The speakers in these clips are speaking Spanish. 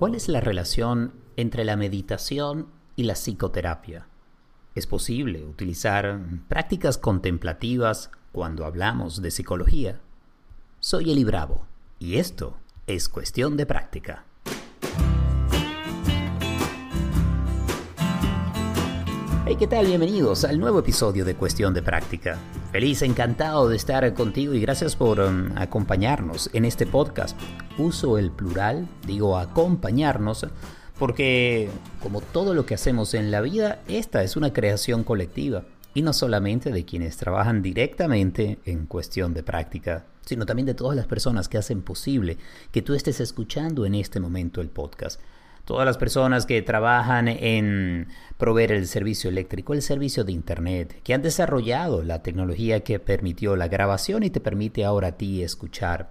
¿Cuál es la relación entre la meditación y la psicoterapia? ¿Es posible utilizar prácticas contemplativas cuando hablamos de psicología? Soy Eli Bravo y esto es cuestión de práctica. Hey, ¿qué tal? Bienvenidos al nuevo episodio de Cuestión de Práctica. Feliz, encantado de estar contigo y gracias por um, acompañarnos en este podcast. Uso el plural, digo acompañarnos, porque como todo lo que hacemos en la vida, esta es una creación colectiva y no solamente de quienes trabajan directamente en cuestión de práctica, sino también de todas las personas que hacen posible que tú estés escuchando en este momento el podcast todas las personas que trabajan en proveer el servicio eléctrico, el servicio de Internet, que han desarrollado la tecnología que permitió la grabación y te permite ahora a ti escuchar.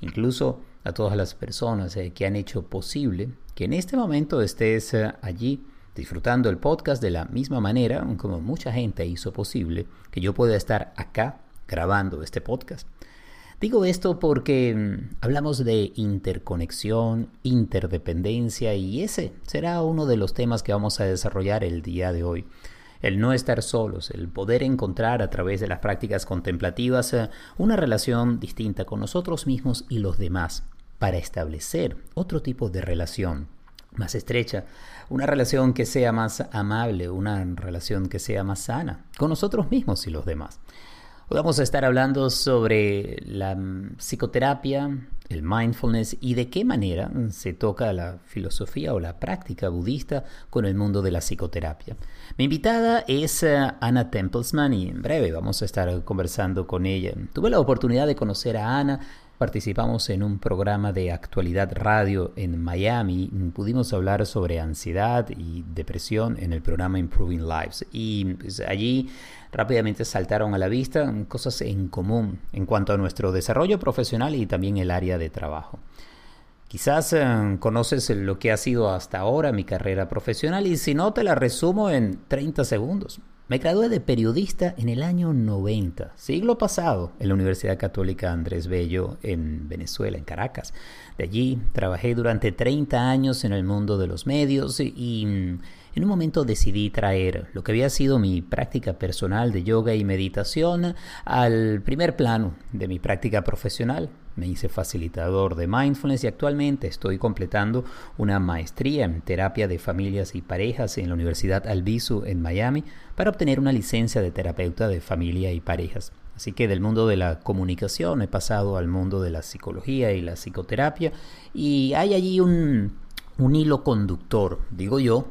Incluso a todas las personas eh, que han hecho posible que en este momento estés eh, allí disfrutando el podcast de la misma manera como mucha gente hizo posible que yo pueda estar acá grabando este podcast. Digo esto porque mm, hablamos de interconexión, interdependencia y ese será uno de los temas que vamos a desarrollar el día de hoy. El no estar solos, el poder encontrar a través de las prácticas contemplativas eh, una relación distinta con nosotros mismos y los demás para establecer otro tipo de relación más estrecha, una relación que sea más amable, una relación que sea más sana con nosotros mismos y los demás. Hoy vamos a estar hablando sobre la psicoterapia, el mindfulness y de qué manera se toca la filosofía o la práctica budista con el mundo de la psicoterapia. Mi invitada es eh, Ana Templesman y en breve vamos a estar conversando con ella. Tuve la oportunidad de conocer a Ana participamos en un programa de actualidad radio en Miami. Pudimos hablar sobre ansiedad y depresión en el programa Improving Lives. Y pues, allí rápidamente saltaron a la vista cosas en común en cuanto a nuestro desarrollo profesional y también el área de trabajo. Quizás eh, conoces lo que ha sido hasta ahora mi carrera profesional y si no te la resumo en 30 segundos. Me gradué de periodista en el año 90, siglo pasado, en la Universidad Católica Andrés Bello en Venezuela, en Caracas. De allí trabajé durante 30 años en el mundo de los medios y mm, en un momento decidí traer lo que había sido mi práctica personal de yoga y meditación al primer plano de mi práctica profesional. Me hice facilitador de mindfulness y actualmente estoy completando una maestría en terapia de familias y parejas en la Universidad Albizu en Miami para obtener una licencia de terapeuta de familia y parejas. Así que del mundo de la comunicación he pasado al mundo de la psicología y la psicoterapia y hay allí un, un hilo conductor, digo yo,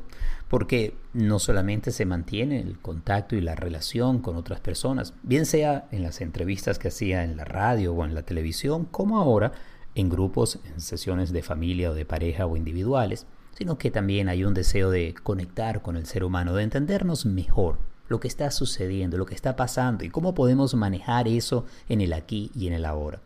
porque no solamente se mantiene el contacto y la relación con otras personas, bien sea en las entrevistas que hacía en la radio o en la televisión, como ahora en grupos, en sesiones de familia o de pareja o individuales, sino que también hay un deseo de conectar con el ser humano, de entendernos mejor lo que está sucediendo, lo que está pasando y cómo podemos manejar eso en el aquí y en el ahora.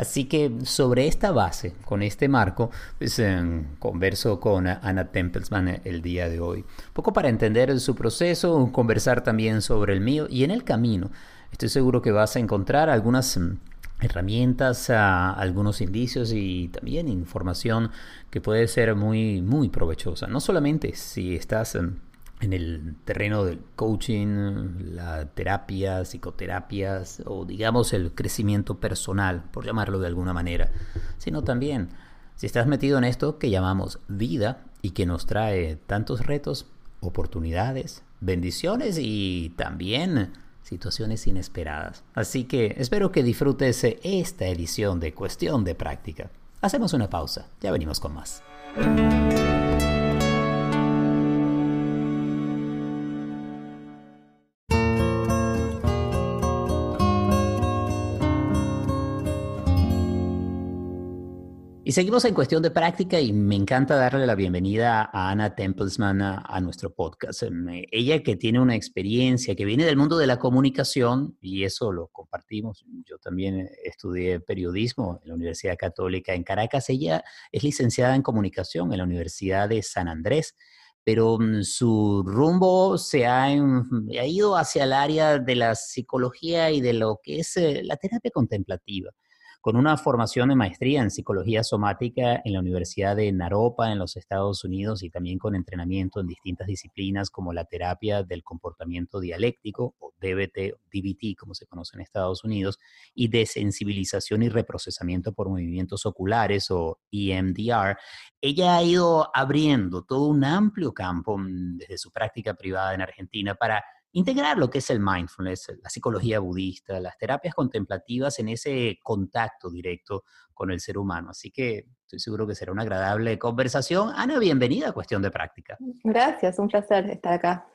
Así que sobre esta base, con este marco, pues, eh, converso con Ana Templesman el día de hoy. Un poco para entender su proceso, conversar también sobre el mío y en el camino estoy seguro que vas a encontrar algunas mm, herramientas, ah, algunos indicios y también información que puede ser muy, muy provechosa. No solamente si estás mm, en el terreno del coaching, la terapia, psicoterapias o digamos el crecimiento personal, por llamarlo de alguna manera, sino también si estás metido en esto que llamamos vida y que nos trae tantos retos, oportunidades, bendiciones y también situaciones inesperadas. Así que espero que disfrutes esta edición de Cuestión de Práctica. Hacemos una pausa, ya venimos con más. Y seguimos en cuestión de práctica y me encanta darle la bienvenida a Ana Templesman a, nuestro podcast. Em, ella que tiene una experiencia, que viene del mundo de la comunicación y eso lo compartimos. Yo también estudié periodismo en la Universidad Católica en Caracas. Ella es licenciada en comunicación en la Universidad de San Andrés pero mm, su rumbo se ha, ha, ido hacia el área de la psicología y de lo que es eh, la terapia contemplativa con una formación de maestría en psicología somática en la Universidad de Naropa en los Estados Unidos y también con entrenamiento en distintas disciplinas como la terapia del comportamiento dialéctico o DBT, DBT como se conoce en Estados Unidos, y de sensibilización y reprocesamiento por movimientos oculares o EMDR, ella ha ido abriendo todo un amplio campo mm, desde su práctica privada en Argentina para integrar lo que es el mindfulness, la psicología budista, las terapias contemplativas en ese contacto directo con el ser humano. Así que estoy seguro que será una agradable conversación. Ana, bienvenida a Cuestión de Práctica. Gracias, un placer estar acá.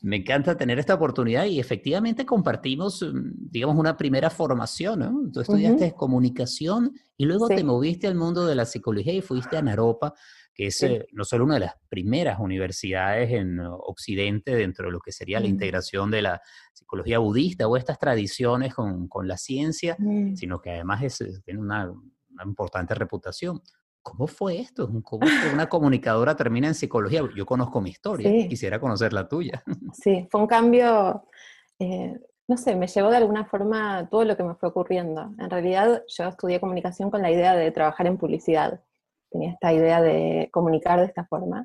Me encanta tener esta oportunidad y efectivamente compartimos, mm, digamos, una primera formación. ¿no? Tú estudiaste comunicación y luego te moviste al mundo de la psicología y fuiste a Naropa que es eh, no solo una de las primeras universidades en Occidente dentro de lo que sería la integración de la psicología budista o estas tradiciones con, con la ciencia, mm. sino que además es, eh, tiene una, una, importante reputación. ¿Cómo fue esto? ¿Cómo una comunicadora termina en psicología? Yo conozco mi historia, quisiera conocer la tuya. Sí, fue un cambio, eh, no sé, me llevó de alguna forma todo lo que me fue ocurriendo. En realidad yo estudié comunicación con la idea de trabajar en publicidad tenía esta idea de comunicar de esta forma.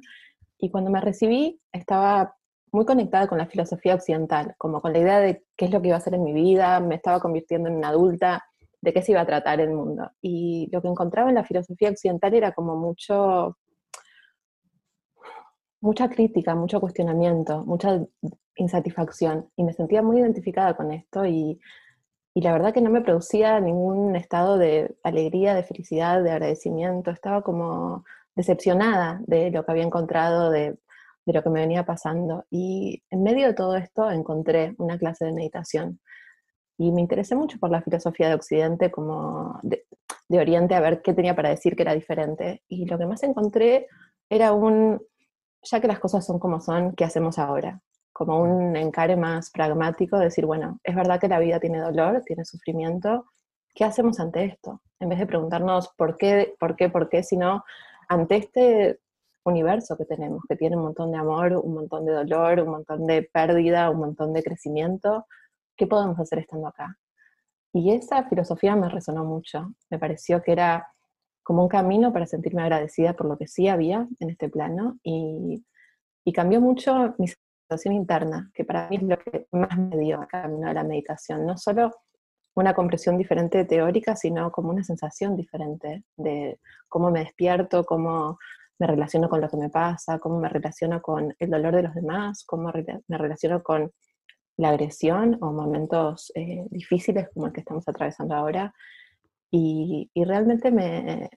Y cuando me recibí, estaba muy conectada con la filosofía occidental, como con la idea de qué es lo que iba a hacer en mi vida, me estaba convirtiendo en una adulta, de qué se iba a tratar el mundo. Y lo que encontraba en la filosofía occidental era como mucho, mucha crítica, mucho cuestionamiento, mucha insatisfacción. Y me sentía muy identificada con esto y y la verdad que no me producía ningún estado de alegría, de felicidad, de agradecimiento, estaba como decepcionada de lo que había encontrado, de, lo que me venía pasando. Y en medio de todo esto encontré una clase de meditación. Y me interesé mucho por la filosofía de Occidente, como de, de Oriente, a ver qué tenía para decir que era diferente. Y lo que más encontré era un, ya que las cosas son como son, ¿qué hacemos ahora? como un encare más pragmático, decir, bueno, es verdad que la vida tiene dolor, tiene sufrimiento, ¿qué hacemos ante esto? En vez de preguntarnos por qué, por qué, por qué, sino ante este universo que tenemos, que tiene un montón de amor, un montón de dolor, un montón de pérdida, un montón de crecimiento, ¿qué podemos hacer estando acá? Y esa filosofía me resonó mucho, me pareció que era como un camino para sentirme agradecida por lo que sí había en este plano y, y cambió mucho mis interna, que para mí es lo que más me dio a camino de la meditación. No solo una comprensión diferente teórica, sino como una sensación diferente de cómo me despierto, cómo me relaciono con lo que me pasa, cómo me relaciono con el dolor de los demás, cómo me relaciono con la agresión o momentos eh, difíciles como el que estamos atravesando ahora. Y, realmente me,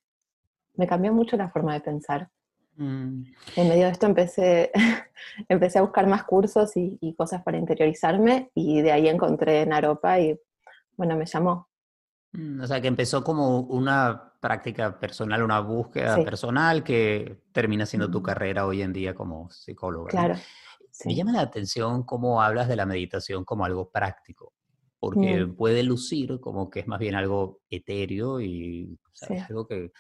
me cambió mucho la forma de pensar. Mm. En medio de esto empecé, empecé a buscar más cursos y, cosas para interiorizarme y de ahí encontré Naropa y bueno, me llamó. Mm, o sea, que empezó como una práctica personal, una búsqueda personal que termina siendo tu carrera hoy en día como psicóloga. Claro. Me llama la atención cómo hablas de la meditación como algo práctico, porque mm. puede lucir como que es más bien algo etéreo y algo que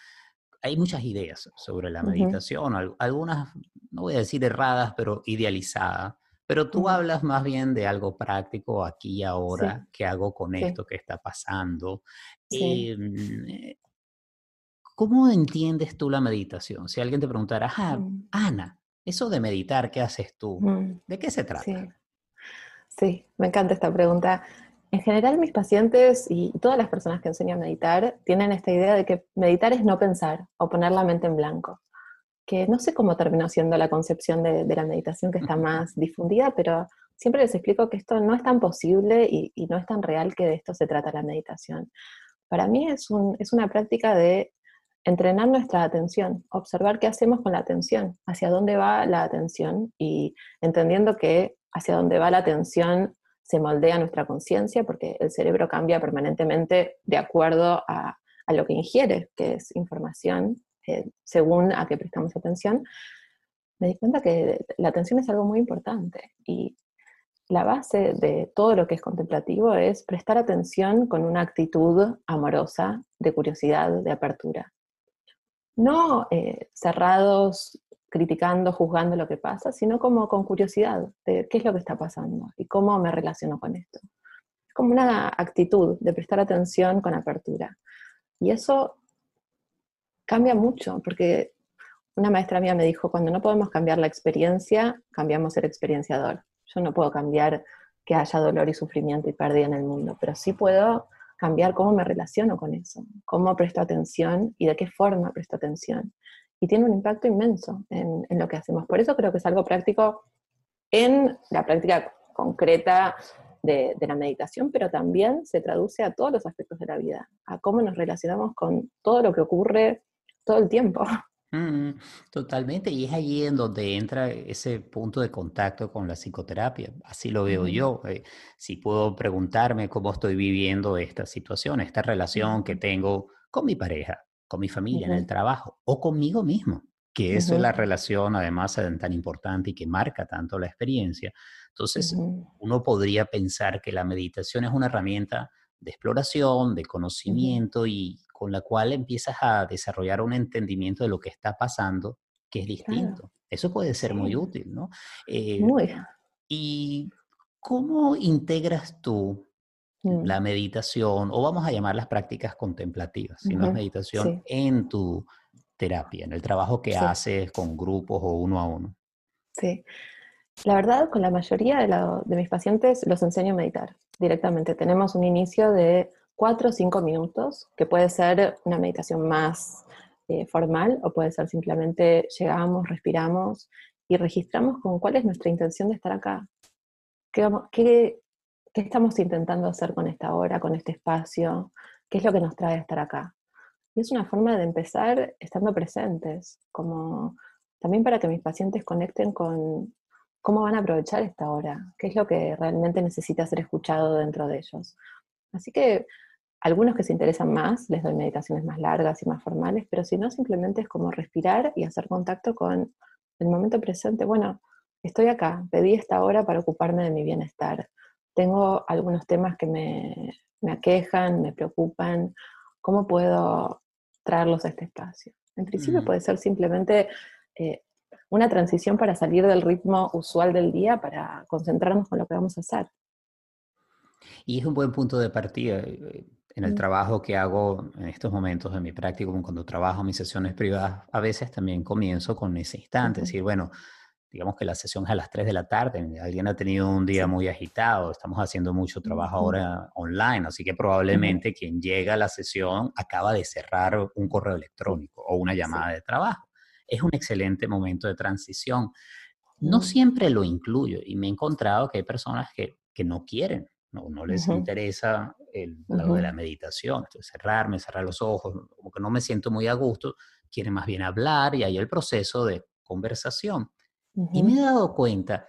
hay muchas ideas sobre la meditación, algunas, no voy a decir erradas, pero idealizadas. Pero tú hablas más bien de algo práctico aquí y ahora, qué hago con esto que está pasando. Em, eh, ¿Cómo entiendes tú la meditación? Si alguien te preguntara, ah. Ana, eso de meditar, ¿qué haces tú? Mm. ¿De qué se trata? sí, me encanta esta pregunta. En general, mis pacientes y todas las personas que enseño a meditar tienen esta idea de que meditar es no pensar o poner la mente en blanco. Que no sé cómo terminó siendo la concepción de, la meditación que está más difundida, pero siempre les explico que esto no es tan posible y, no es tan real que de esto se trata la meditación. Para mí es, es una práctica de entrenar nuestra atención, observar qué hacemos con la atención, hacia dónde va la atención y entendiendo que hacia dónde va la atención se moldea nuestra conciencia porque el cerebro cambia permanentemente de acuerdo a, lo que ingiere, que es información, eh, según a qué prestamos atención, me di cuenta que la atención es algo muy importante y la base de todo lo que es contemplativo es prestar atención con una actitud amorosa, de curiosidad, de apertura. No eh, cerrados criticando, juzgando lo que pasa, sino como con curiosidad de qué es lo que está pasando y cómo me relaciono con esto. Es como una actitud de prestar atención con apertura. Y eso cambia mucho, porque una maestra mía me dijo, cuando no podemos cambiar la experiencia, cambiamos el experienciador. Yo no puedo cambiar que haya dolor y sufrimiento y pérdida en el mundo, pero sí puedo cambiar cómo me relaciono con eso, cómo presto atención y de qué forma presto atención. Y tiene un impacto inmenso en, lo que hacemos. Por eso creo que es algo práctico en la práctica concreta de, la meditación, pero también se traduce a todos los aspectos de la vida, a cómo nos relacionamos con todo lo que ocurre todo el tiempo. Mm, totalmente, y es allí en donde entra ese punto de contacto con la psicoterapia. Así lo veo yo. Eh, si puedo preguntarme cómo estoy viviendo esta situación, esta relación que tengo con mi pareja, con mi familia, en el trabajo o conmigo mismo, que eso es la relación además tan importante y que marca tanto la experiencia. Entonces, uno podría pensar que la meditación es una herramienta de exploración, de conocimiento y con la cual empiezas a desarrollar un entendimiento de lo que está pasando que es distinto. Eso puede ser muy útil, ¿no? Eh, muy. ¿Y cómo integras tú mm. la meditación, o vamos a llamar las prácticas contemplativas, si no es meditación, en tu terapia, en el trabajo que haces con grupos o uno a uno? Sí. La verdad, con la mayoría de, mis pacientes los enseño a meditar directamente. Tenemos un inicio de cuatro o cinco minutos, que puede ser una meditación más eh, formal o puede ser simplemente llegamos, respiramos y registramos con cuál es nuestra intención de estar acá. ¿Qué, qué, qué estamos intentando hacer con esta hora, con este espacio? ¿Qué es lo que nos trae a estar acá? Y es una forma de empezar estando presentes, como también para que mis pacientes conecten con cómo van a aprovechar esta hora, qué es lo que realmente necesita ser escuchado dentro de ellos. Así que algunos que se interesan más, les doy meditaciones más largas y más formales, pero si no, simplemente es como respirar y hacer contacto con el momento presente. Bueno, estoy acá, pedí esta hora para ocuparme de mi bienestar. Tengo algunos temas que me, aquejan, me preocupan. ¿Cómo puedo traerlos a este espacio? En principio mm. puede ser simplemente eh, una transición para salir del ritmo usual del día, para concentrarnos con lo que vamos a hacer. Y es un buen punto de partida. En el mm. trabajo que hago en estos momentos en mi práctica, cuando trabajo mis sesiones privadas, a veces también comienzo con ese instante, es decir, bueno, digamos que la sesión es a las 3 de la tarde, alguien ha tenido un día muy agitado, estamos haciendo mucho trabajo ahora online, así que probablemente quien llega a la sesión acaba de cerrar un correo electrónico o una llamada de trabajo. Es un excelente momento de transición. No siempre lo incluyo y me he encontrado que hay personas que, no quieren, no, no les interesa el lado de la meditación, entonces cerrarme, cerrar los ojos, como que no me siento muy a gusto, quieren más bien hablar y hay el proceso de conversación. Y me he dado cuenta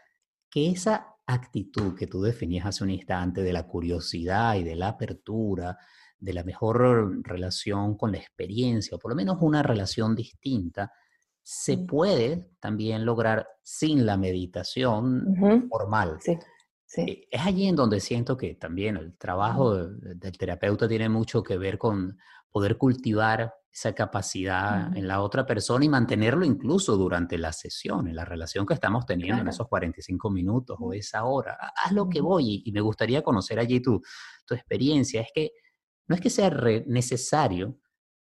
que esa actitud que tú definías hace un instante de la curiosidad y de la apertura, de la mejor relación con la experiencia, o por lo menos una relación distinta, se puede también lograr sin la meditación formal. Sí, eh, Es allí en donde siento que también el trabajo del terapeuta tiene mucho que ver con poder cultivar esa capacidad en la otra persona y mantenerlo incluso durante la sesión, en la relación que estamos teniendo en esos 45 minutos o esa hora. Haz lo que voy y, me gustaría conocer allí tu, tu experiencia. Es que no es que sea necesario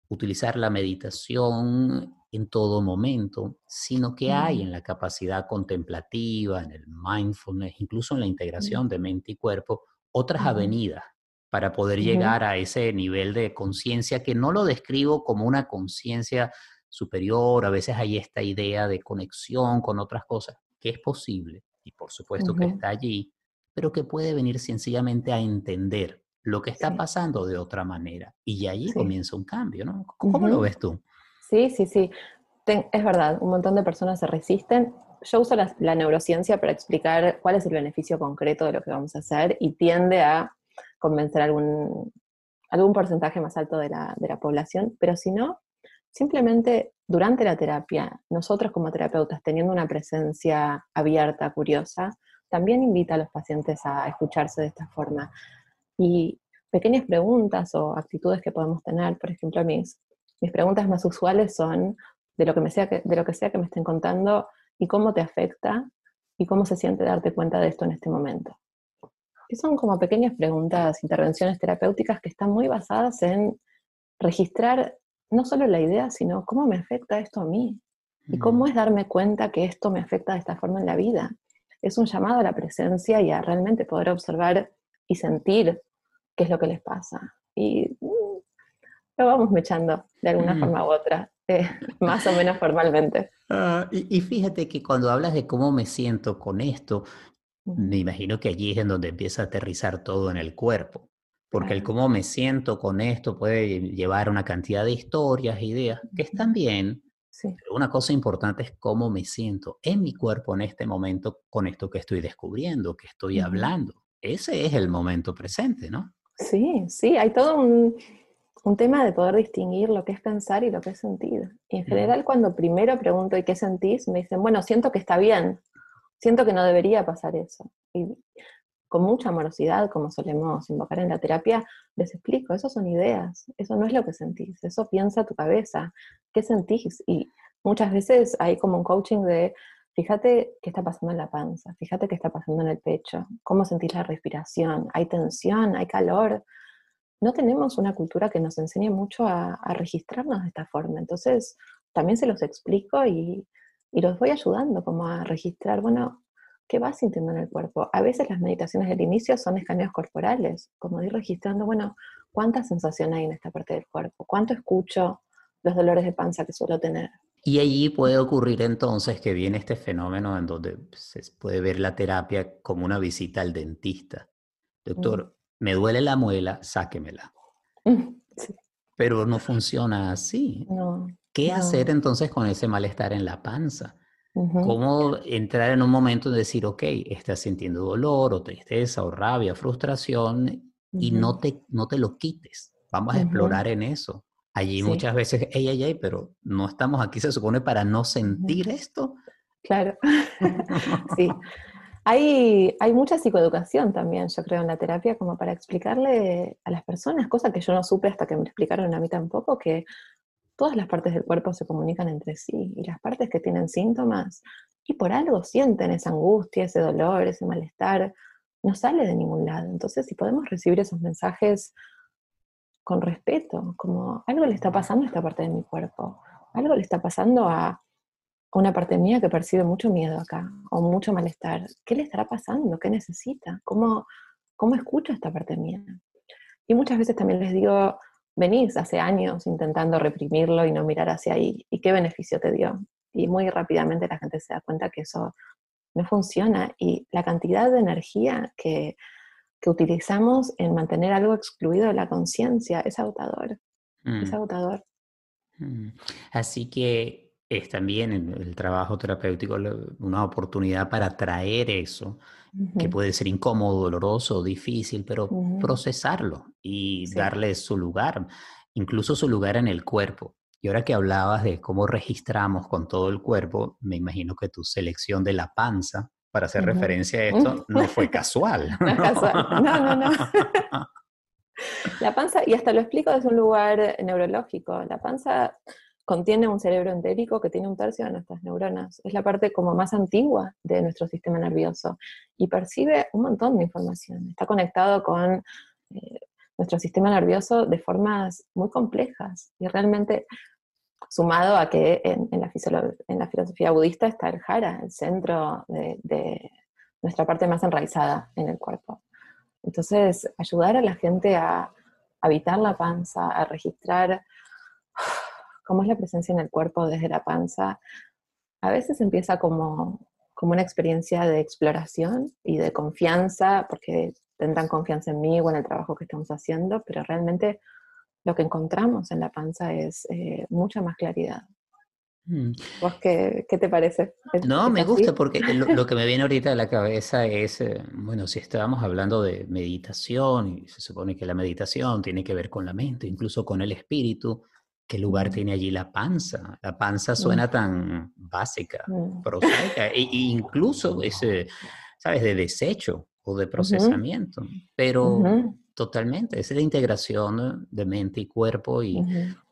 utilizar la meditación en todo momento, sino que hay en la capacidad contemplativa, en el mindfulness, incluso en la integración de mente y cuerpo, otras avenidas para poder llegar a ese nivel de conciencia que no lo describo como una conciencia superior, a veces hay esta idea de conexión con otras cosas, que es posible y por supuesto que está allí, pero que puede venir sencillamente a entender lo que está pasando de otra manera. Y allí comienza un cambio, ¿no? ¿Cómo lo ves tú? Sí, sí, sí. es verdad, un montón de personas se resisten. Yo uso la, neurociencia para explicar cuál es el beneficio concreto de lo que vamos a hacer y tiende a convencer a algún, algún porcentaje más alto de la, población, pero si no, simplemente durante la terapia, nosotros como terapeutas, teniendo una presencia abierta, curiosa, también invita a los pacientes a escucharse de esta forma. Y pequeñas preguntas o actitudes que podemos tener, por ejemplo, mis mis preguntas más usuales son de lo que, me sea que, de lo que sea que me estén contando y cómo te afecta y cómo se siente darte cuenta de esto en este momento. Y son como pequeñas preguntas, intervenciones terapéuticas que están muy basadas en registrar no solo la idea, sino cómo me afecta esto a mí. Y cómo es darme cuenta que esto me afecta de esta forma en la vida. Es un llamado a la presencia y a realmente poder observar y sentir qué es lo que les pasa. Y lo vamos mechando de alguna mm. forma u otra, eh, más o menos formalmente. Ah, y, fíjate que cuando hablas de cómo me siento con esto, me imagino que allí es en donde empieza a aterrizar todo en el cuerpo. Porque el cómo me siento con esto puede llevar a una cantidad de historias, ideas, que están bien, pero una cosa importante es cómo me siento en mi cuerpo en este momento con esto que estoy descubriendo, que estoy hablando. Ese es el momento presente, ¿no? Sí, sí, hay todo un, tema de poder distinguir lo que es pensar y lo que es sentir. Y en general cuando primero pregunto ¿y qué sentís? Me dicen, bueno, siento que está bien, siento que no debería pasar eso. Y con mucha amorosidad, como solemos invocar en la terapia, les explico, eso son ideas, eso no es lo que sentís, eso piensa tu cabeza, ¿qué sentís? Y muchas veces hay como un coaching de, fíjate qué está pasando en la panza, fíjate qué está pasando en el pecho, cómo sentís la respiración, hay tensión, hay calor. No tenemos una cultura que nos enseñe mucho a, registrarnos de esta forma, entonces también se los explico y, y los voy ayudando como a registrar, bueno, ¿Qué vas sintiendo en el cuerpo? A veces las meditaciones del inicio son escaneos corporales, como ir registrando, bueno, ¿cuánta sensación hay en esta parte del cuerpo? ¿Cuánto escucho los dolores de panza que suelo tener? Y allí puede ocurrir entonces que viene este fenómeno en donde se puede ver la terapia como una visita al dentista. Doctor, me duele la muela, sáquemela. Pero no funciona así. ¿Qué hacer entonces con ese malestar en la panza? Cómo entrar en un momento de decir, ok, estás sintiendo dolor o tristeza o rabia, frustración y no, te, no te lo quites. Vamos a explorar en eso. Allí muchas veces, ey, ey, ey, pero no estamos aquí, se supone, para no sentir esto. Claro, sí. Hay, hay mucha psicoeducación también, yo creo, en la terapia, como para explicarle a las personas, cosas que yo no supe hasta que me explicaron a mí tampoco, que todas las partes del cuerpo se comunican entre sí y las partes que tienen síntomas y por algo sienten esa angustia, ese dolor, ese malestar, no sale de ningún lado. Entonces, si podemos recibir esos mensajes con respeto, como algo le está pasando a esta parte de mi cuerpo, algo le está pasando a una parte mía que percibe mucho miedo acá o mucho malestar. ¿Qué le estará pasando? ¿Qué necesita? ¿Cómo, cómo escucho esta parte mía? Y muchas veces también les digo, venís hace años intentando reprimirlo y no mirar hacia ahí. ¿Y qué beneficio te dio? Y muy rápidamente la gente se da cuenta que eso no funciona y la cantidad de energía que, utilizamos en mantener algo excluido de la conciencia es agotador. Es mm. agotador. Mm. Así que es también el trabajo terapéutico una oportunidad para traer eso que puede ser incómodo, doloroso, difícil, pero procesarlo y darle su lugar, incluso su lugar en el cuerpo. Y ahora que hablabas de cómo registramos con todo el cuerpo, me imagino que tu selección de la panza para hacer referencia a esto no fue casual. No casual. No, no, no. La panza, y hasta lo explico desde un lugar neurológico, la panza contiene un cerebro entérico que tiene un tercio de nuestras neuronas. Es la parte como más antigua de nuestro sistema nervioso y percibe un montón de información. Está conectado con eh, nuestro sistema nervioso de formas muy complejas y realmente sumado a que en, la, filosofía budista está el jara, el centro de, nuestra parte más enraizada en el cuerpo. Entonces, ayudar a la gente a habitar la panza, a registrar cómo es la presencia en el cuerpo desde la panza, a veces empieza como, como una experiencia de exploración y de confianza, porque tendrán confianza en mí o en el trabajo que estamos haciendo, pero realmente lo que encontramos en la panza es eh, mucha más claridad. Mm. ¿Vos qué, qué, te parece? No, me gusta porque lo, que me viene ahorita a la cabeza es, eh, bueno, si estábamos hablando de meditación y se supone que la meditación tiene que ver con la mente, incluso con el espíritu, ¿Qué lugar tiene allí la panza? La panza suena tan básica, prosaica, e, e incluso ese, ¿sabes?, de desecho o de procesamiento, pero totalmente, es de integración de mente y cuerpo y,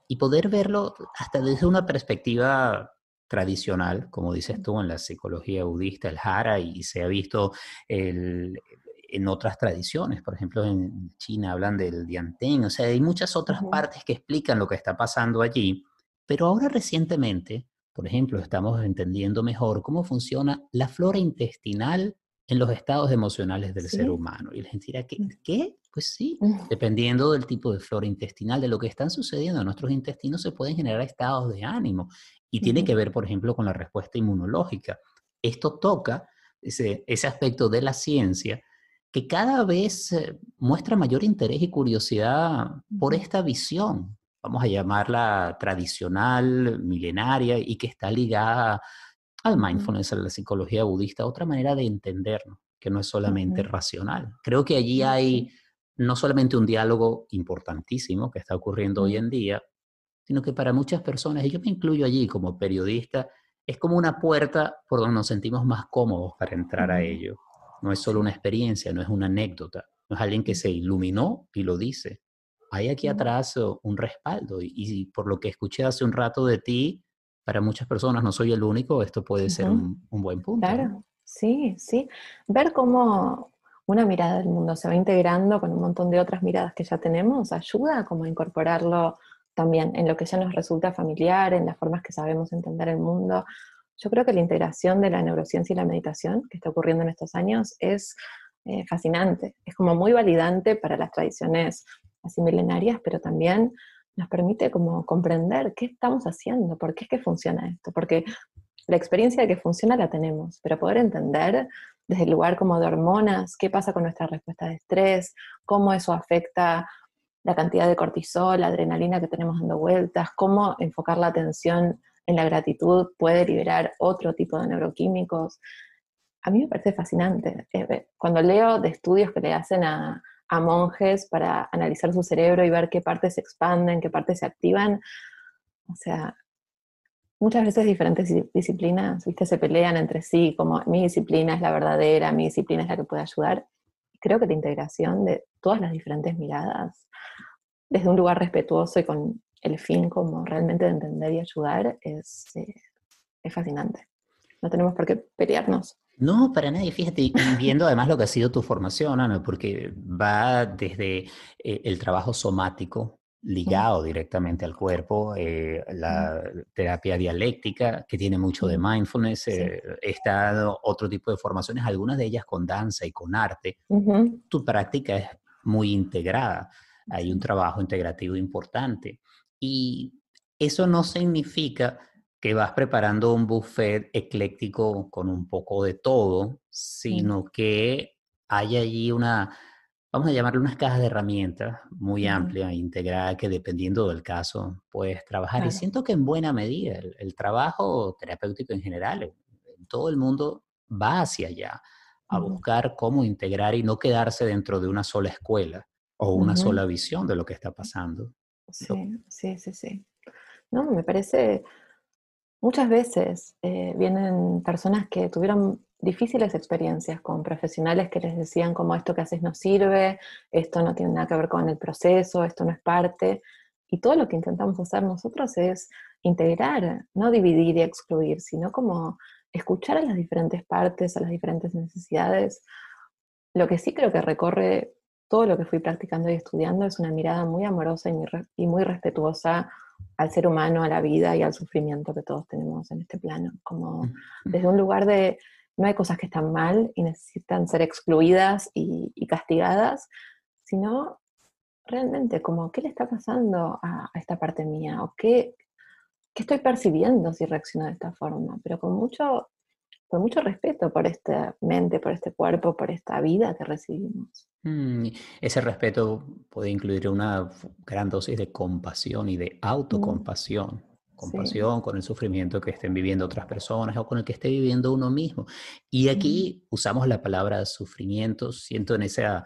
y poder verlo hasta desde una perspectiva tradicional, como dices tú en la psicología budista, el jara, y se ha visto el, en otras tradiciones, por ejemplo en China hablan del diantén, o sea, hay muchas otras partes que explican lo que está pasando allí, pero ahora recientemente, por ejemplo, estamos entendiendo mejor cómo funciona la flora intestinal en los estados emocionales del ser humano. Y la gente dirá, ¿qué? ¿qué? Pues sí, dependiendo del tipo de flora intestinal, de lo que están sucediendo en nuestros intestinos, se pueden generar estados de ánimo. Y tiene que ver, por ejemplo, con la respuesta inmunológica. Esto toca ese, ese aspecto de la ciencia que cada vez eh, muestra mayor interés y curiosidad por esta visión, vamos a llamarla tradicional, milenaria, y que está ligada al mindfulness, a la psicología budista, otra manera de entendernos, que no es solamente racional. Creo que allí hay no solamente un diálogo importantísimo que está ocurriendo hoy en día, sino que para muchas personas, y yo me incluyo allí como periodista, es como una puerta por donde nos sentimos más cómodos para entrar a ello. No es solo una experiencia, no es una anécdota, no es alguien que se iluminó y lo dice. Hay aquí atrás un respaldo y, por lo que escuché hace un rato de ti, para muchas personas, no soy el único, esto puede ser un, buen punto. Claro, sí, sí. Ver cómo una mirada del mundo se va integrando con un montón de otras miradas que ya tenemos ayuda como a incorporarlo también en lo que ya nos resulta familiar, en las formas que sabemos entender el mundo. Yo creo que la integración de la neurociencia y la meditación que está ocurriendo en estos años es eh, fascinante, es como muy validante para las tradiciones así milenarias, pero también nos permite como comprender qué estamos haciendo, por qué es que funciona esto, porque la experiencia de que funciona la tenemos, pero poder entender desde el lugar como de hormonas, qué pasa con nuestra respuesta de estrés, cómo eso afecta la cantidad de cortisol, la adrenalina que tenemos dando vueltas, cómo enfocar la atención en la gratitud puede liberar otro tipo de neuroquímicos. A mí me parece fascinante. Eh, cuando leo de estudios que le hacen a, monjes para analizar su cerebro y ver qué partes se expanden, qué partes se activan, o sea, muchas veces diferentes disciplinas, ¿viste? Se pelean entre sí, como mi disciplina es la verdadera, mi disciplina es la que puede ayudar. Creo que la integración de todas las diferentes miradas desde un lugar respetuoso y con el fin como realmente de entender y ayudar, es, eh, es fascinante. No tenemos por qué pelearnos. No, para nadie. Fíjate, viendo además lo que ha sido tu formación, Ana, porque va desde eh, el trabajo somático ligado directamente al cuerpo, eh, la terapia dialéctica, que tiene mucho de mindfulness, está otro tipo de formaciones, algunas de ellas con danza y con arte. Tu práctica es muy integrada hay un trabajo integrativo importante. Y eso no significa que vas preparando un buffet ecléctico con un poco de todo, sino que hay allí una, vamos a llamarle unas cajas de herramientas muy amplia, integrada, que dependiendo del caso puedes trabajar. Y siento que en buena medida el, trabajo terapéutico en general, en todo el mundo, va hacia allá, a buscar cómo integrar y no quedarse dentro de una sola escuela o una sola visión de lo que está pasando. Sí, sí, sí, sí. No, me parece, muchas veces eh, vienen personas que tuvieron difíciles experiencias con profesionales que les decían como esto que haces no sirve, esto no tiene nada que ver con el proceso, esto no es parte. Y todo lo que intentamos hacer nosotros es integrar, no dividir y excluir, sino como escuchar a las diferentes partes, a las diferentes necesidades. Lo que sí creo que recorre todo lo que fui practicando y estudiando es una mirada muy amorosa y muy, respetuosa al ser humano, a la vida y al sufrimiento que todos tenemos en este plano. Como desde un lugar de no hay cosas que están mal y necesitan ser excluidas y, castigadas, sino realmente como qué le está pasando a, esta parte mía o qué, qué, estoy percibiendo si reacciono de esta forma, pero con mucho, con mucho respeto por esta mente, por este cuerpo, por esta vida que recibimos. Mm, ese respeto puede incluir una gran dosis de compasión y de autocompasión. Compasión con el sufrimiento que estén viviendo otras personas o con el que esté viviendo uno mismo. Y aquí usamos la palabra sufrimiento, siento en esa,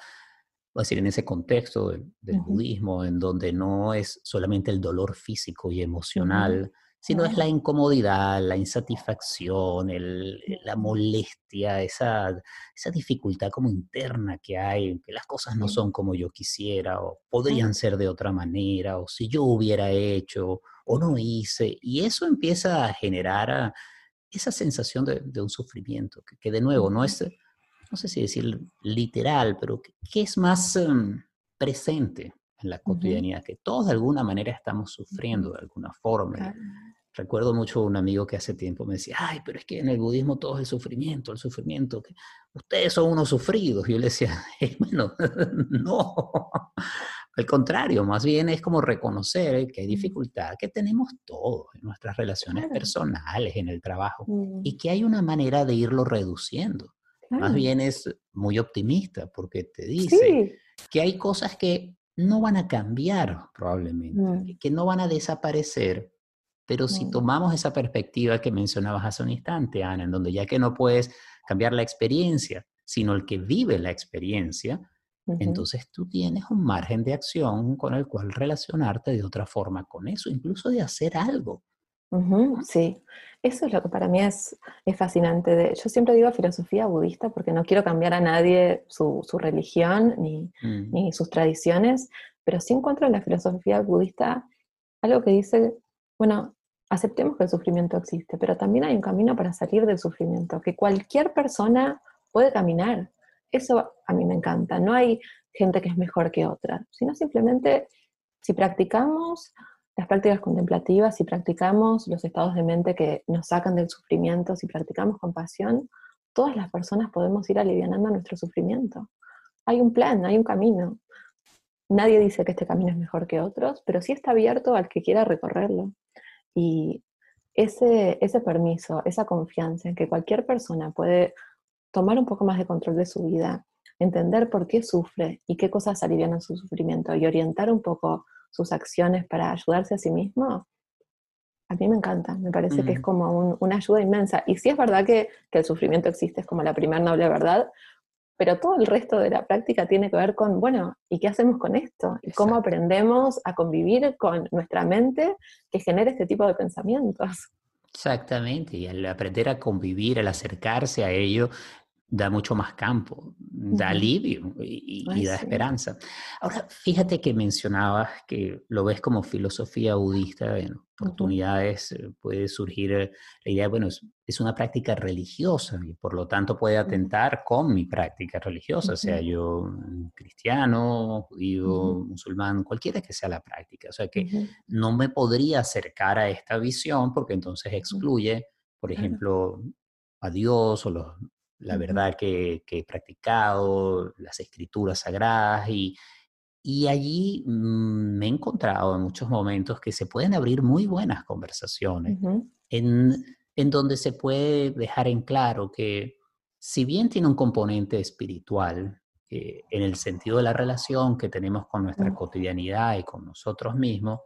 decir, en ese contexto del, budismo, en donde no es solamente el dolor físico y emocional, sino es la incomodidad, la insatisfacción, la molestia, esa, esa dificultad como interna que hay, que las cosas no son como yo quisiera, o podrían ser de otra manera, o si yo hubiera hecho, o no hice, y eso empieza a generar esa sensación de, un sufrimiento, que, de nuevo no es, no sé si decir literal, pero que, es más em, presente en la cotidianidad, que todos de alguna manera estamos sufriendo de alguna forma. Recuerdo mucho un amigo que hace tiempo me decía, ay, pero es que en el budismo todo es el sufrimiento, el sufrimiento, que ustedes son unos sufridos. Yo le decía, bueno, no, al contrario, más bien es como reconocer que hay dificultad, que tenemos todos en nuestras relaciones personales, en el trabajo, mm. y que hay una manera de irlo reduciendo. Más bien es muy optimista porque te dice que hay cosas que no van a cambiar probablemente, mm. que no van a desaparecer, pero si tomamos esa perspectiva que mencionabas hace un instante, Ana, en donde ya que no puedes cambiar la experiencia, sino el que vive la experiencia, entonces tú tienes un margen de acción con el cual relacionarte de otra forma con eso, incluso de hacer algo. sí, eso es lo que para mí es, es fascinante. De, yo siempre digo filosofía budista porque no quiero cambiar a nadie su, su religión ni, mm. ni, sus tradiciones, pero sí encuentro en la filosofía budista algo que dice, bueno, aceptemos que el sufrimiento existe, pero también hay un camino para salir del sufrimiento, que cualquier persona puede caminar. Eso a mí me encanta. No hay gente que es mejor que otra, sino simplemente si practicamos las prácticas contemplativas, si practicamos los estados de mente que nos sacan del sufrimiento, si practicamos compasión, todas las personas podemos ir aliviando nuestro sufrimiento. Hay un plan, hay un camino. Nadie dice que este camino es mejor que otros, pero sí está abierto al que quiera recorrerlo. Y ese, ese permiso, esa confianza en que cualquier persona puede tomar un poco más de control de su vida, entender por qué sufre y qué cosas alivian su sufrimiento y orientar un poco sus acciones para ayudarse a sí mismo, a mí me encanta, me parece que es mm. como una ayuda inmensa. Y sí es verdad que, el sufrimiento existe, es como la primera noble verdad, pero todo el resto de la práctica tiene que ver con, bueno, ¿y qué hacemos con esto? ¿Y cómo aprendemos a convivir con nuestra mente que genera este tipo de pensamientos? Exactamente, y al aprender a convivir, al acercarse a ello, da mucho más campo, da alivio y, da esperanza. Ahora, fíjate que mencionabas que lo ves como filosofía budista, en oportunidades eh, puede surgir eh, la idea, bueno, es, una práctica religiosa y por lo tanto puede atentar con mi práctica religiosa, sea yo cristiano, judío, musulmán, cualquiera que sea la práctica. O sea que no me podría acercar a esta visión porque entonces excluye, por ejemplo, a Dios o los la verdad que, he practicado, las escrituras sagradas y, y allí mm, me he encontrado en muchos momentos que se pueden abrir muy buenas conversaciones en, en donde se puede dejar en claro que si bien tiene un componente espiritual, eh, en el sentido de la relación que tenemos con nuestra cotidianidad y con nosotros mismos,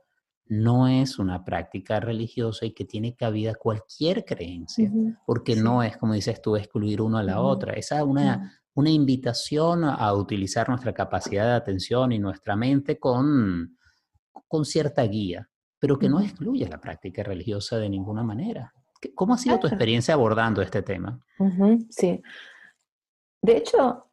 no es una práctica religiosa y que tiene cabida cualquier creencia, porque no es, como dices tú, excluir uno a la otra, es una, una invitación a utilizar nuestra capacidad de atención y nuestra mente con, con cierta guía, pero que no excluye la práctica religiosa de ninguna manera. ¿Cómo ha sido tu experiencia abordando este tema? sí. De hecho,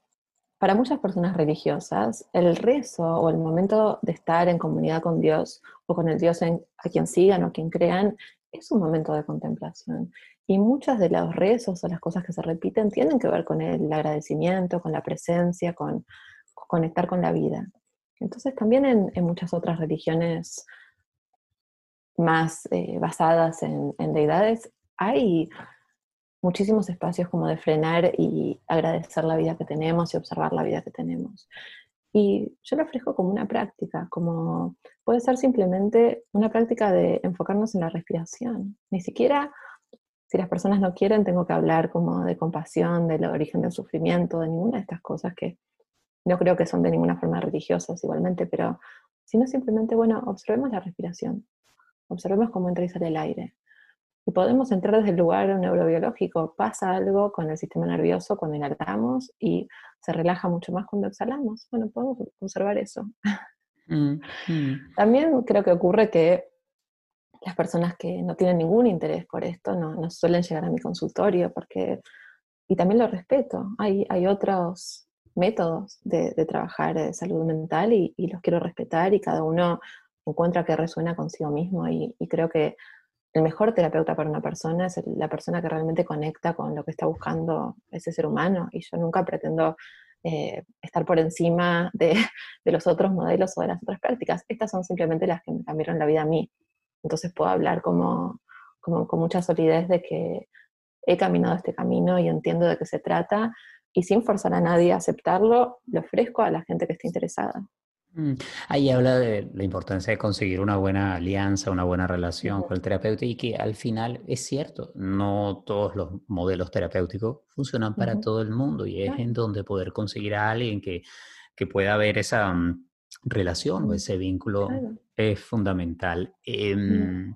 para muchas personas religiosas, el rezo o el momento de estar en comunidad con Dios o con el Dios a quien sigan o a quien crean es un momento de contemplación. Y muchas de los rezos o las cosas que se repiten tienen que ver con el agradecimiento, con la presencia, con, conectar con la vida. Entonces también en, muchas otras religiones más eh, basadas en, en deidades hay muchísimos espacios como de frenar y agradecer la vida que tenemos y observar la vida que tenemos. Y yo lo ofrezco como una práctica, como puede ser simplemente una práctica de enfocarnos en la respiración. Ni siquiera, si las personas no quieren, tengo que hablar como de compasión, del origen del sufrimiento, de ninguna de estas cosas que no creo que son de ninguna forma religiosas igualmente, pero sino simplemente, bueno, observemos la respiración, observemos cómo entra y sale el aire, y podemos entrar desde el lugar neurobiológico. Pasa algo con el sistema nervioso cuando inhalamos y se relaja mucho más cuando exhalamos. Bueno, podemos observar eso. Mm, mm. También creo que ocurre que las personas que no tienen ningún interés por esto no, suelen llegar a mi consultorio porque, y también lo respeto, hay, hay otros métodos de, trabajar de salud mental y, los quiero respetar y cada uno encuentra que resuena consigo mismo y creo que el mejor terapeuta para una persona es la persona que realmente conecta con lo que está buscando ese ser humano. Y yo nunca pretendo eh, estar por encima de, los otros modelos o de las otras prácticas. Estas son simplemente las que me cambiaron la vida a mí. Entonces puedo hablar como, como con mucha solidez de que he caminado este camino y entiendo de qué se trata y sin forzar a nadie a aceptarlo, lo ofrezco a la gente que esté interesada. Mm, ahí habla de la importancia de conseguir una buena alianza, una buena relación con el terapeuta y que al final es cierto, no todos los modelos terapéuticos funcionan para todo el mundo y es en donde poder conseguir a alguien que, que pueda ver esa mm, relación o ese vínculo es fundamental. Em,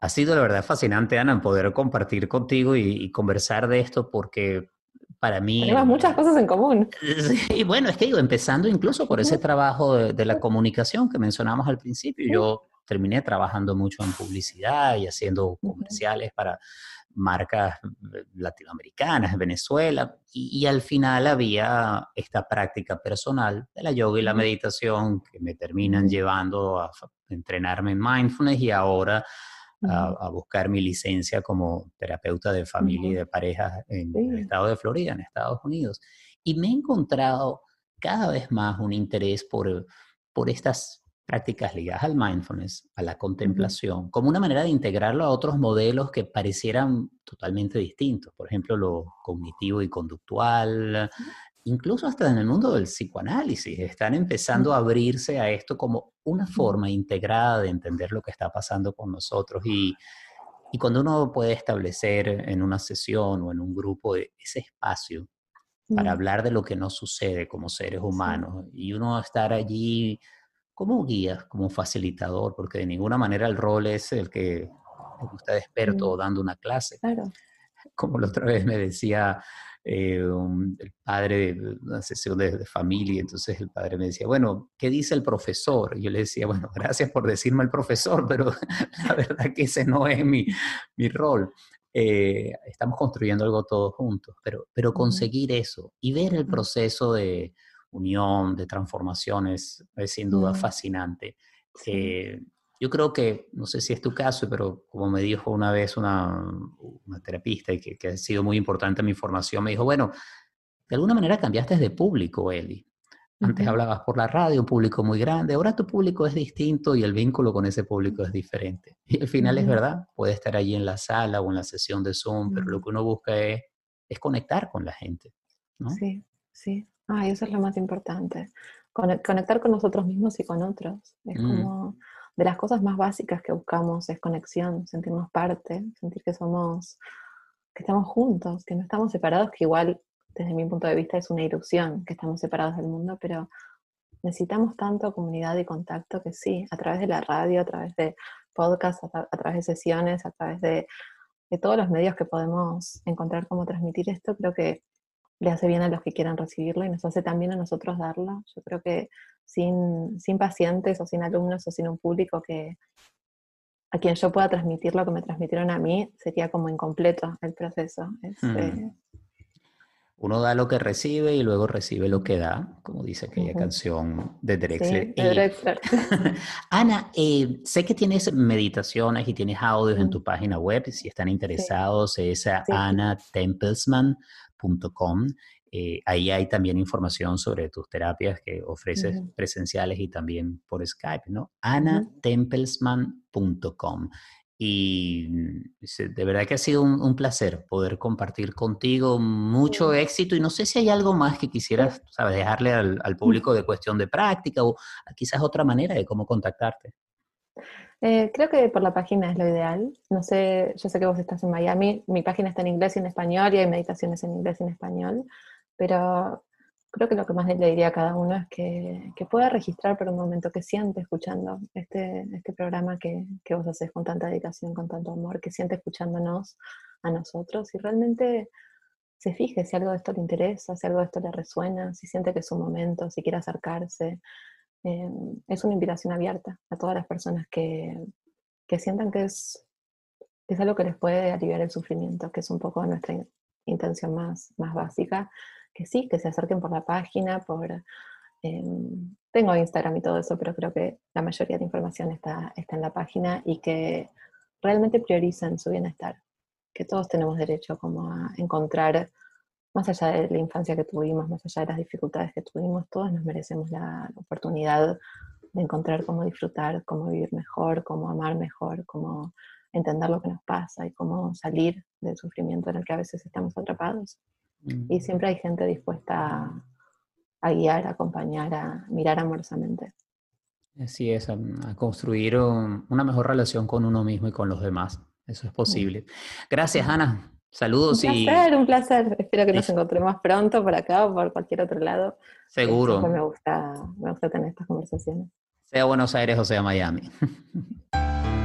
ha sido la verdad fascinante, Ana, poder compartir contigo y conversar de esto porque para mí... Tenemos muchas cosas en común. Y bueno, es que digo, empezando incluso por ese trabajo de, la comunicación que mencionamos al principio, yo terminé trabajando mucho en publicidad y haciendo comerciales para marcas eh, latinoamericanas, Venezuela, y, al final había esta práctica personal de la yoga y la meditación que me terminan llevando a entrenarme en mindfulness y ahora a, buscar mi licencia como terapeuta de familia y de parejas en el estado de Florida, en Estados Unidos. Y me he encontrado cada vez más un interés por, por estas prácticas ligadas al mindfulness, a la contemplación, como una manera de integrarlo a otros modelos que parecieran totalmente distintos. Por ejemplo, lo cognitivo y conductual, incluso hasta en el mundo del psicoanálisis, están empezando a abrirse a esto como una forma integrada de entender lo que está pasando con nosotros. Y, y cuando uno puede establecer en una sesión o en un grupo ese espacio para hablar de lo que nos sucede como seres humanos y uno estar allí como guía, como facilitador, porque de ninguna manera el rol es el que usted es experto dando una clase. Como la otra vez me decía eh, el padre de una sesión de, familia, entonces el padre me decía, bueno, ¿qué dice el profesor? Y yo le decía, bueno, gracias por decirme el profesor, pero la verdad que ese no es mi, mi rol. Eh, estamos construyendo algo todos juntos, pero, pero conseguir eso y ver el proceso de unión, de transformación es, sin duda fascinante. Eh, yo creo que, no sé si es tu caso, pero como me dijo una vez una, una terapista y que, ha sido muy importante en mi formación, me dijo, bueno, de alguna manera cambiaste de público, Eli. Antes hablabas por la radio, un público muy grande, ahora tu público es distinto y el vínculo con ese público es diferente. Y al final es verdad, puede estar allí en la sala o en la sesión de Zoom, pero lo que uno busca es, es conectar con la gente. ¿no? Sí, sí. Ay, eso es lo más importante. Conectar con nosotros mismos y con otros. Es mm. como de las cosas más básicas que buscamos es conexión, sentirnos parte, sentir que somos, que estamos juntos, que no estamos separados, que igual desde mi punto de vista es una ilusión que estamos separados del mundo, pero necesitamos tanto comunidad y contacto que sí, a través de la radio, a través de podcasts, a, través de sesiones, a través de, de todos los medios que podemos encontrar cómo transmitir esto, creo que le hace bien a los que quieran recibirlo y nos hace también a nosotros darlo. Yo creo que sin, sin pacientes o sin alumnos o sin un público que a quien yo pueda transmitir lo que me transmitieron a mí, sería como incompleto el proceso. Eh, Uno da lo que recibe y luego recibe lo que da, como dice aquella canción de Drexler. Ana, eh, sé que tienes meditaciones y tienes audios en tu página web, si están interesados, es Ana Templesman eh, ahí hay también información sobre tus terapias que ofreces presenciales y también por Skype, ¿no? anatempelsman.com. Y de verdad que ha sido un, placer poder compartir contigo. Mucho éxito. Y no sé si hay algo más que quisieras dejarle al, al, público de cuestión de práctica o quizás otra manera de cómo contactarte. Eh, creo que por la página es lo ideal. No sé, yo sé que vos estás en Miami, mi página está en inglés y en español y hay meditaciones en inglés y en español, pero creo que lo que más le diría a cada uno es que, que pueda registrar por un momento que siente escuchando este, este programa que, que vos haces con tanta dedicación, con tanto amor, que siente escuchándonos a nosotros y realmente se fije si algo de esto le interesa, si algo de esto le resuena, si siente que es un momento, si quiere acercarse, eh, es una invitación abierta a todas las personas que, que sientan que es, es algo que les puede aliviar el sufrimiento, que es un poco nuestra intención más, más básica, que sí, que se acerquen por la página, por... Eh, tengo Instagram y todo eso, pero creo que la mayoría de información está, está en la página y que realmente prioricen su bienestar, que todos tenemos derecho como a encontrar, más allá de la infancia que tuvimos, más allá de las dificultades que tuvimos, todos nos merecemos la oportunidad de encontrar cómo disfrutar, cómo vivir mejor, cómo amar mejor, cómo entender lo que nos pasa y cómo salir del sufrimiento en el que a veces estamos atrapados. Y mm. siempre hay gente dispuesta a, guiar, a acompañar, a mirar amorosamente. Así es, a, construir una mejor relación con uno mismo y con los demás. Eso es posible. Gracias, Ana. Saludos un placer, un placer. Espero que nos encontremos pronto por acá o por cualquier otro lado. Seguro. Me gusta, me gusta tener estas conversaciones. Sea Buenos Aires o sea Miami.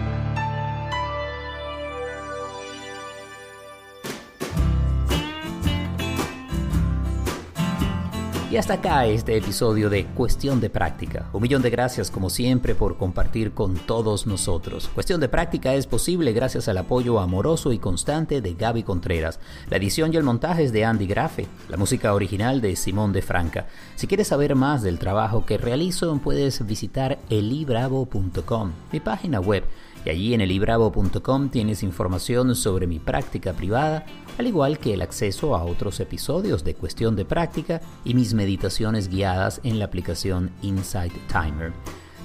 Y hasta acá este episodio de Cuestión de Práctica. Un millón de gracias como siempre por compartir con todos nosotros. Cuestión de Práctica es posible gracias al apoyo amoroso y constante de Gaby Contreras. La edición y el montaje es de Andy Grafe. La música original de Simón de Franca. Si quieres saber más del trabajo que realizo puedes visitar elibravo.com, mi página web y allí en elibravo.com tienes información sobre mi práctica privada, al igual que el acceso a otros episodios de Cuestión de Práctica y mis meditaciones guiadas en la aplicación Insight Timer.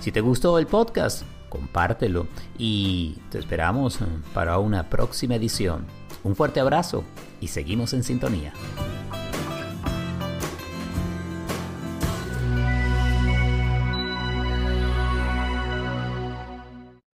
Si te gustó el podcast, compártelo y te esperamos para una próxima edición. Un fuerte abrazo y seguimos en sintonía.